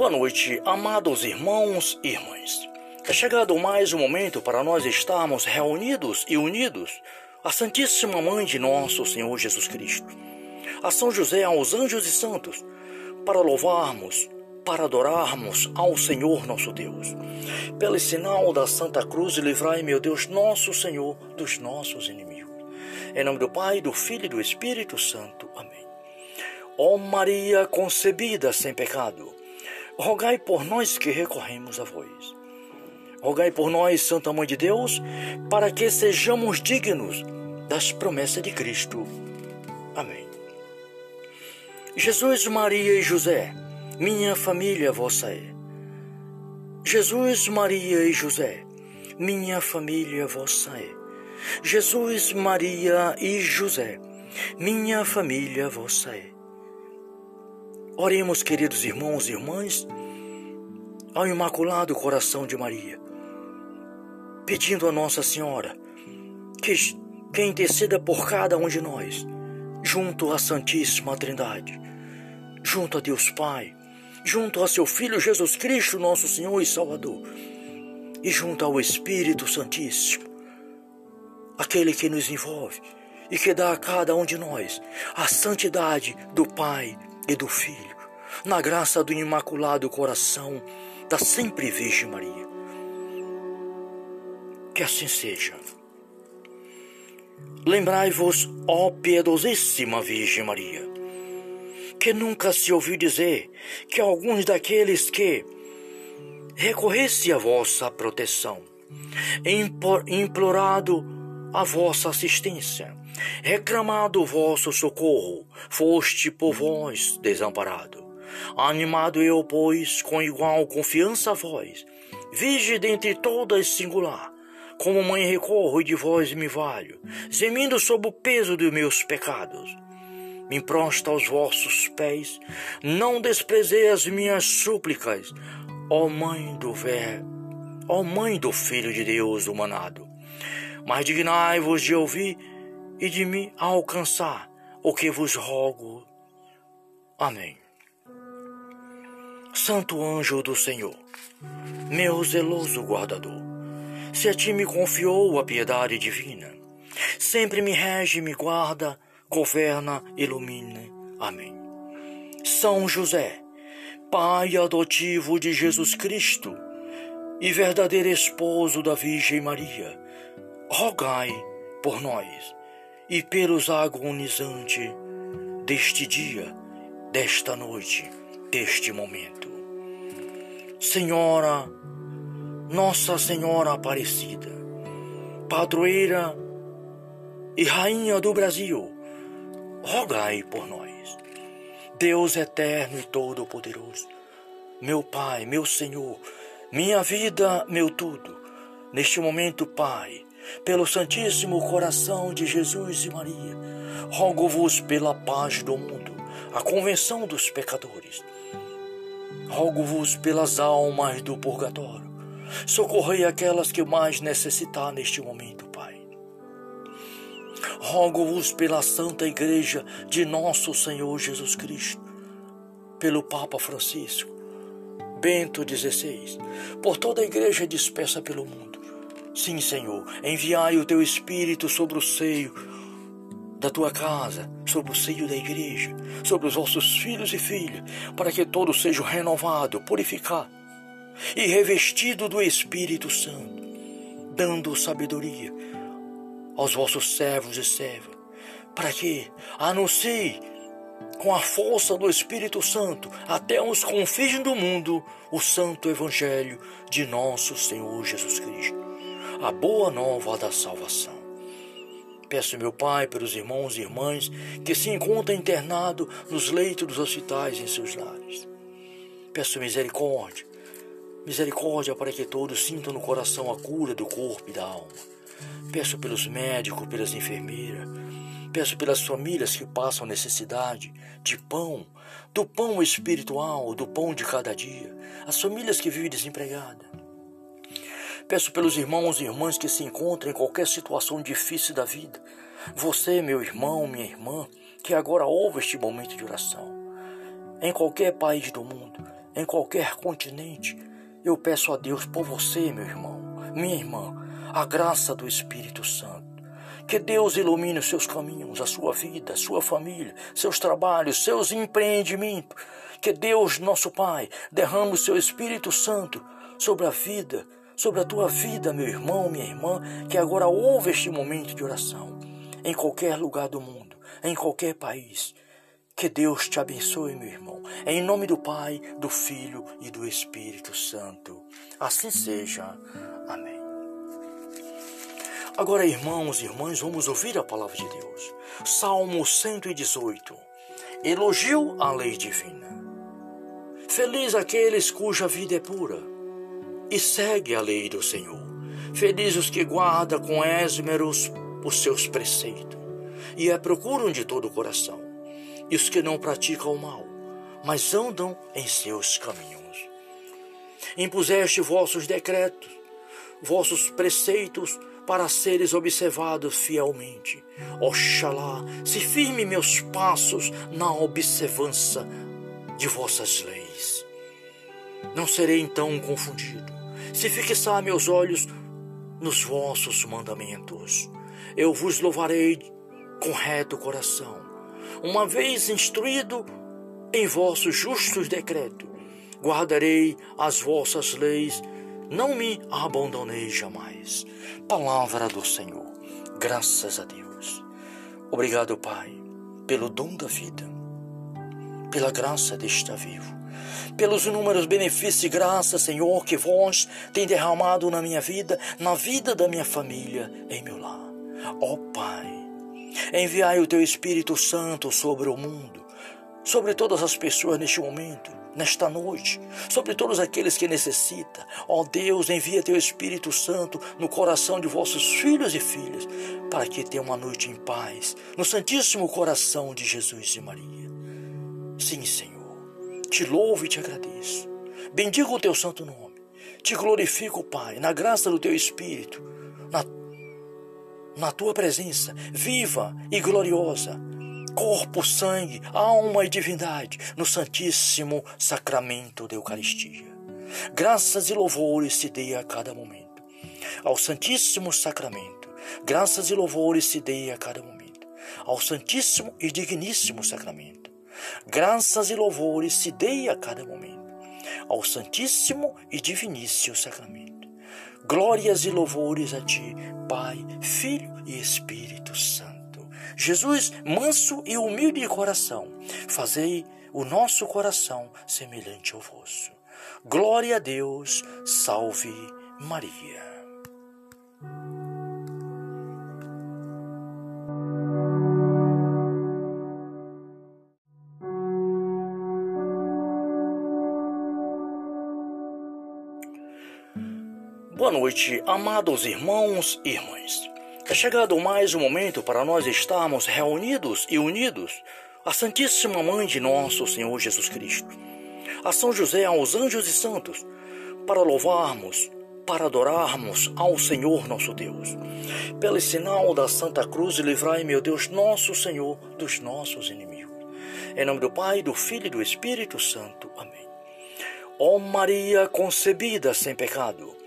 Boa noite, amados irmãos e irmãs. É chegado mais um momento para nós estarmos reunidos e unidos à Santíssima Mãe de nosso Senhor Jesus Cristo, a São José, aos anjos e santos, para louvarmos, para adorarmos ao Senhor nosso Deus. Pelo sinal da Santa Cruz, livrai, meu Deus, nosso Senhor, dos nossos inimigos. Em nome do Pai, do Filho e do Espírito Santo. Amém. Ó Maria concebida sem pecado, rogai por nós que recorremos a vós. Rogai por nós, Santa Mãe de Deus, para que sejamos dignos das promessas de Cristo. Amém. Jesus, Maria e José, minha família vossa é. Jesus, Maria e José, minha família vossa é. Jesus, Maria e José, minha família vossa é. Oremos, queridos irmãos e irmãs, ao Imaculado Coração de Maria, pedindo a Nossa Senhora que, que interceda por cada um de nós, junto à Santíssima Trindade, junto a Deus Pai, junto a seu Filho Jesus Cristo, nosso Senhor e Salvador, e junto ao Espírito Santíssimo, aquele que nos envolve e que dá a cada um de nós a santidade do Pai e do Filho, na graça do Imaculado Coração da Sempre Virgem Maria. Que assim seja. Lembrai-vos, ó piedosíssima Virgem Maria, que nunca se ouviu dizer que alguns daqueles que recorresse à vossa proteção, implorado a vossa assistência, reclamado vosso socorro, foste por vós desamparado. Animado eu, pois, com igual confiança a vós, vige dentre todas singular, como mãe recorro e de vós me valho, gemindo sob o peso dos meus pecados. Me prosta aos vossos pés, não desprezei as minhas súplicas, ó Mãe do Verbo, ó Mãe do Filho de Deus humanado. Mas dignai-vos de ouvir e de me alcançar o que vos rogo. Amém. Santo anjo do Senhor, meu zeloso guardador, se a ti me confiou a piedade divina, sempre me rege, me guarda, governa, ilumina. Amém. São José, Pai adotivo de Jesus Cristo e verdadeiro esposo da Virgem Maria, rogai por nós e pelos agonizantes deste dia, desta noite, deste momento. Senhora, Nossa Senhora Aparecida, padroeira e rainha do Brasil, rogai por nós. Deus eterno e todo-poderoso, meu Pai, meu Senhor, minha vida, meu tudo, neste momento, Pai, pelo Santíssimo Coração de Jesus e Maria, rogo-vos pela paz do mundo, a convenção dos pecadores. Rogo-vos pelas almas do purgatório. Socorrei aquelas que mais necessitar neste momento, Pai. Rogo-vos pela Santa Igreja de nosso Senhor Jesus Cristo, pelo Papa Francisco, Bento XVI, por toda a Igreja dispersa pelo mundo Sim, Senhor, enviai o teu Espírito sobre o seio da tua casa, sobre o seio da igreja, sobre os vossos filhos e filhas, para que todos sejam renovados, purificados e revestidos do Espírito Santo, dando sabedoria aos vossos servos e servas, para que anuncie com a força do Espírito Santo até os confins do mundo o santo evangelho de nosso Senhor Jesus Cristo a boa nova da salvação. Peço, meu Pai, pelos irmãos e irmãs que se encontram internados nos leitos dos hospitais em seus lares. Peço misericórdia, misericórdia para que todos sintam no coração a cura do corpo e da alma. Peço pelos médicos, pelas enfermeiras, peço pelas famílias que passam necessidade de pão, do pão espiritual, do pão de cada dia, as famílias que vivem desempregadas. Peço pelos irmãos e irmãs que se encontram em qualquer situação difícil da vida. Você, meu irmão, minha irmã, que agora ouve este momento de oração. Em qualquer país do mundo, em qualquer continente, eu peço a Deus por você, meu irmão, minha irmã, a graça do Espírito Santo. Que Deus ilumine os seus caminhos, a sua vida, a sua família, seus trabalhos, seus empreendimentos. Que Deus, nosso Pai, derrame o seu Espírito Santo sobre a vida, sobre a tua vida, meu irmão, minha irmã, que agora ouve este momento de oração, em qualquer lugar do mundo, em qualquer país. Que Deus te abençoe, meu irmão. Em nome do Pai, do Filho e do Espírito Santo. Assim seja. Amém. Agora, irmãos e irmãs, vamos ouvir a palavra de Deus. Salmo 118. Elogio à lei divina. Feliz aqueles cuja vida é pura e segue a lei do Senhor. Feliz os que guardam com esmeros os seus preceitos e a procuram de todo o coração. E os que não praticam o mal, mas andam em seus caminhos. Impuseste vossos decretos, vossos preceitos para seres observados fielmente. Oxalá se firme meus passos na observância de vossas leis. Não serei então confundido, se fixar meus olhos nos vossos mandamentos. Eu vos louvarei com reto coração, uma vez instruído em vossos justos decretos. Guardarei as vossas leis, não me abandonei jamais. Palavra do Senhor. Graças a Deus. Obrigado, Pai, pelo dom da vida, pela graça de estar vivo, pelos inúmeros benefícios e graças, Senhor, que vós tem derramado na minha vida, na vida da minha família, em meu lar. Ó Pai, enviai o teu Espírito Santo sobre o mundo, sobre todas as pessoas neste momento, nesta noite, sobre todos aqueles que necessitam. Ó Deus, envia teu Espírito Santo no coração de vossos filhos e filhas, para que tenham uma noite em paz, no Santíssimo Coração de Jesus e Maria. Sim, Senhor, te louvo e te agradeço. Bendigo o teu santo nome. Te glorifico, Pai, na graça do teu Espírito, na, na tua presença viva e gloriosa corpo, sangue, alma e divindade no Santíssimo Sacramento da Eucaristia. Graças e louvores se dê a cada momento. Ao Santíssimo Sacramento, graças e louvores se dê a cada momento. Ao Santíssimo e Digníssimo Sacramento, graças e louvores se dê a cada momento. Ao Santíssimo e Diviníssimo Sacramento. Glórias e louvores a ti, Pai, Filho e Espírito Santo. Jesus, manso e humilde de coração, fazei o nosso coração semelhante ao vosso. Glória a Deus, salve Maria. Boa noite, amados irmãos e irmãs. É chegado mais um momento para nós estarmos reunidos e unidos à Santíssima Mãe de nosso Senhor Jesus Cristo, a São José, aos anjos e santos, para louvarmos, para adorarmos ao Senhor nosso Deus. Pelo sinal da Santa Cruz, livrai, meu Deus, nosso Senhor, dos nossos inimigos. Em nome do Pai, do Filho e do Espírito Santo. Amém. Ó Maria concebida sem pecado,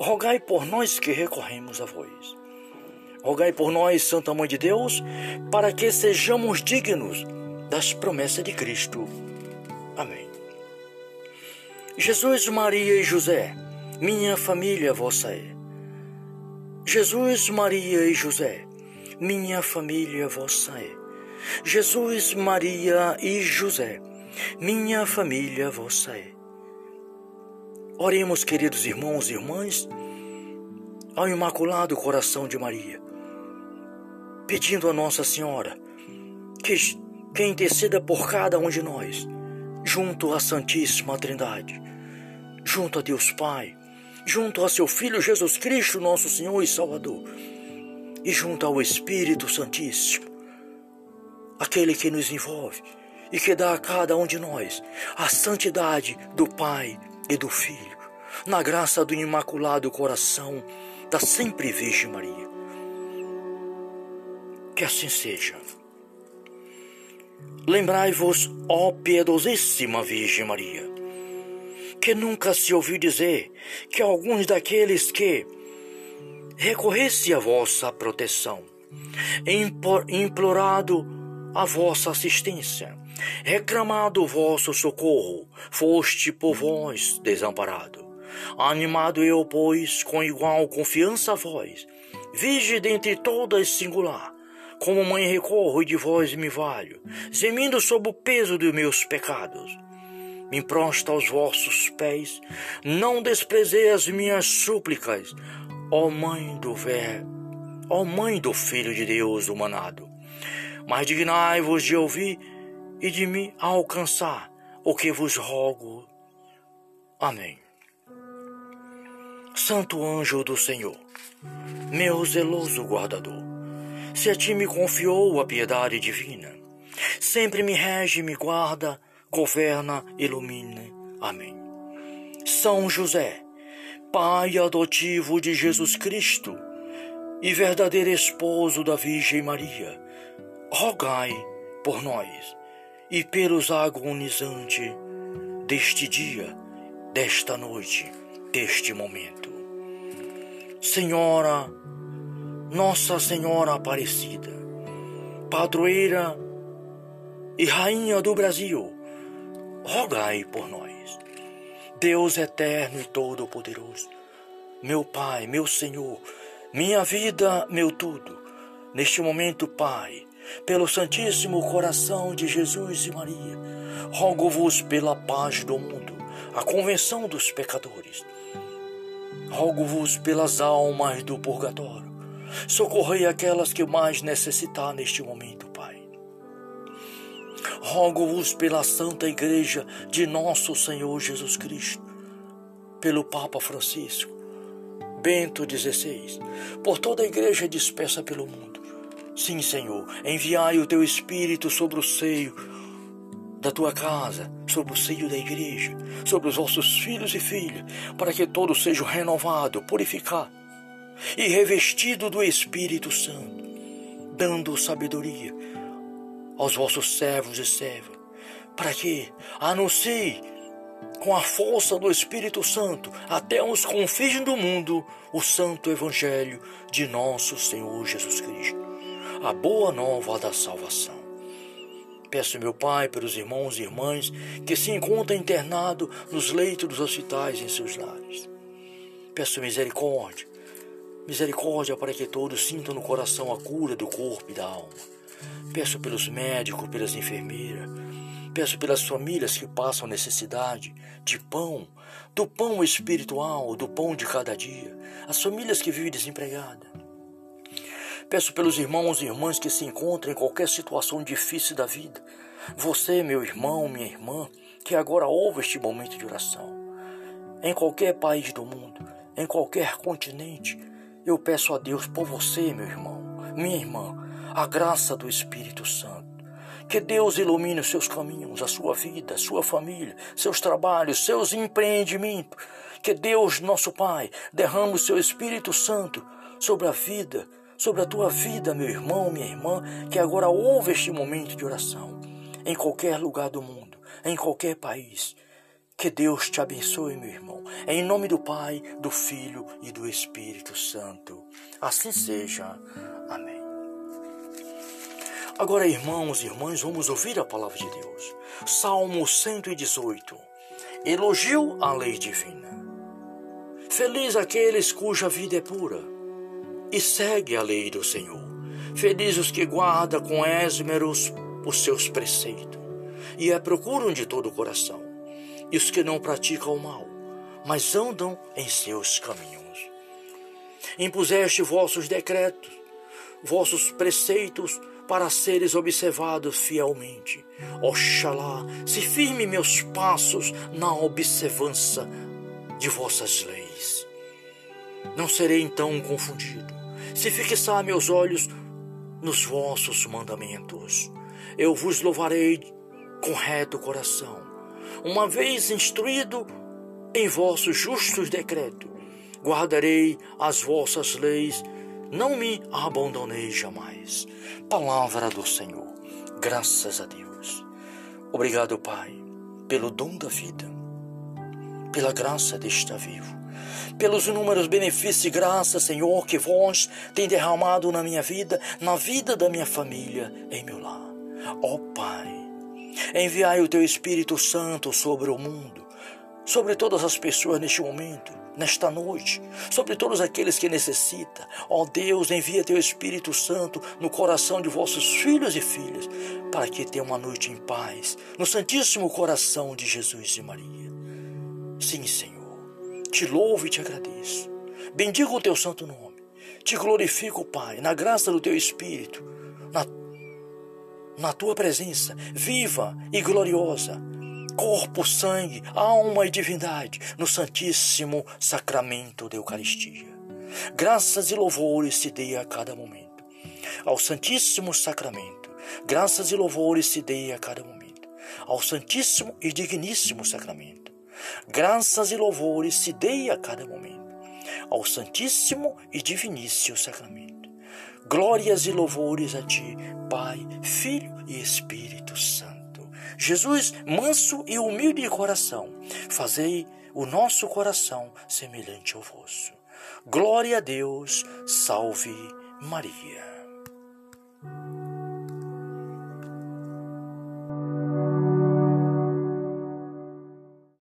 rogai por nós que recorremos a vós. Rogai por nós, Santa Mãe de Deus, para que sejamos dignos das promessas de Cristo. Amém. Jesus, Maria e José, minha família vossa é. Jesus, Maria e José, minha família vossa é. Jesus, Maria e José, minha família vossa é. Oremos, queridos irmãos e irmãs, ao Imaculado Coração de Maria pedindo a Nossa Senhora que, que interceda por cada um de nós, junto à Santíssima Trindade, junto a Deus Pai, junto a seu Filho Jesus Cristo, nosso Senhor e Salvador, e junto ao Espírito Santíssimo, aquele que nos envolve e que dá a cada um de nós a santidade do Pai e do Filho, na graça do Imaculado Coração da Sempre Virgem Maria. Que assim seja. Lembrai-vos, ó piedosíssima Virgem Maria, que nunca se ouviu dizer que alguns daqueles que recorresse a vossa proteção, implorado a vossa assistência, reclamado vosso socorro, foste por vós desamparado. Animado eu, pois, com igual confiança a vós, vige dentre todas singular, como mãe recorro e de vós me valho, gemindo sob o peso dos meus pecados. Me prosta aos vossos pés, não desprezei as minhas súplicas, ó Mãe do Verbo, ó Mãe do Filho de Deus humanado. Mas dignai-vos de ouvir e de me alcançar o que vos rogo. Amém. Santo anjo do Senhor, meu zeloso guardador, se a ti me confiou a piedade divina, sempre me rege, me guarda, governa, ilumina. Amém. São José, Pai adotivo de Jesus Cristo e verdadeiro esposo da Virgem Maria, rogai por nós e pelos agonizantes deste dia, desta noite, deste momento. Senhora, Nossa Senhora Aparecida, padroeira e rainha do Brasil, rogai por nós. Deus eterno e todo-poderoso, meu Pai, meu Senhor, minha vida, meu tudo, neste momento, Pai, pelo Santíssimo Coração de Jesus e Maria, rogo-vos pela paz do mundo, a convenção dos pecadores. Rogo-vos pelas almas do purgatório. Socorrei aquelas que mais necessitar neste momento, Pai. Rogo-vos pela Santa Igreja de nosso Senhor Jesus Cristo, pelo Papa Francisco, Bento XVI, por toda a Igreja dispersa pelo mundo Sim, Senhor, enviai o teu Espírito sobre o seio da tua casa, sobre o seio da igreja, sobre os vossos filhos e filhas, para que todos sejam renovados, purificados e revestidos do Espírito Santo, dando sabedoria aos vossos servos e servas, para que anuncie com a força do Espírito Santo até os confins do mundo o santo evangelho de nosso Senhor Jesus Cristo a boa nova da salvação. Peço, meu Pai, pelos irmãos e irmãs que se encontram internados nos leitos dos hospitais em seus lares. Peço misericórdia, misericórdia para que todos sintam no coração a cura do corpo e da alma. Peço pelos médicos, pelas enfermeiras, peço pelas famílias que passam necessidade de pão, do pão espiritual, do pão de cada dia, as famílias que vivem desempregadas. Peço pelos irmãos e irmãs que se encontram em qualquer situação difícil da vida. Você, meu irmão, minha irmã, que agora ouve este momento de oração. Em qualquer país do mundo, em qualquer continente, eu peço a Deus por você, meu irmão, minha irmã, a graça do Espírito Santo. Que Deus ilumine os seus caminhos, a sua vida, a sua família, seus trabalhos, seus empreendimentos. Que Deus, nosso Pai, derrame o seu Espírito Santo sobre a vida, sobre a tua vida, meu irmão, minha irmã, que agora ouve este momento de oração, em qualquer lugar do mundo, em qualquer país. Que Deus te abençoe, meu irmão, em nome do Pai, do Filho e do Espírito Santo. Assim seja. Amém. Agora, irmãos e irmãs, vamos ouvir a palavra de Deus. Salmo 118. Elogio à lei divina. Feliz aqueles cuja vida é pura e segue a lei do Senhor. Felizes os que guardam com esmeros os seus preceitos e a procuram de todo o coração, e os que não praticam o mal, mas andam em seus caminhos. Impuseste vossos decretos, vossos preceitos para seres observados fielmente. Oxalá se firme meus passos na observância de vossas leis. Não serei então confundido se fixar meus olhos nos vossos mandamentos. Eu vos louvarei com reto coração, uma vez instruído em vossos justos decretos. Guardarei as vossas leis, não me abandonei jamais. Palavra do Senhor, graças a Deus. Obrigado, Pai, pelo dom da vida, pela graça de estar vivo, pelos inúmeros benefícios e graças, Senhor, que vós tem derramado na minha vida, na vida da minha família, em meu lar. Ó Pai, enviai o teu Espírito Santo sobre o mundo, sobre todas as pessoas neste momento, nesta noite, sobre todos aqueles que necessitam. Ó Deus, envia teu Espírito Santo no coração de vossos filhos e filhas, para que tenham uma noite em paz, no Santíssimo Coração de Jesus e Maria. Sim, Senhor, te louvo e te agradeço. Bendigo o teu santo nome. Te glorifico, Pai, na graça do teu Espírito, na, na tua presença viva e gloriosa corpo, sangue, alma e divindade no Santíssimo Sacramento da Eucaristia. Graças e louvores se dê a cada momento. Ao Santíssimo Sacramento, graças e louvores se dê a cada momento. Ao Santíssimo e Digníssimo Sacramento, graças e louvores se dê a cada momento. Ao Santíssimo e Diviníssimo Sacramento. Glórias e louvores a Ti, Pai, Filho e Espírito Santo. Jesus, manso e humilde de coração, fazei o nosso coração semelhante ao vosso. Glória a Deus, salve Maria.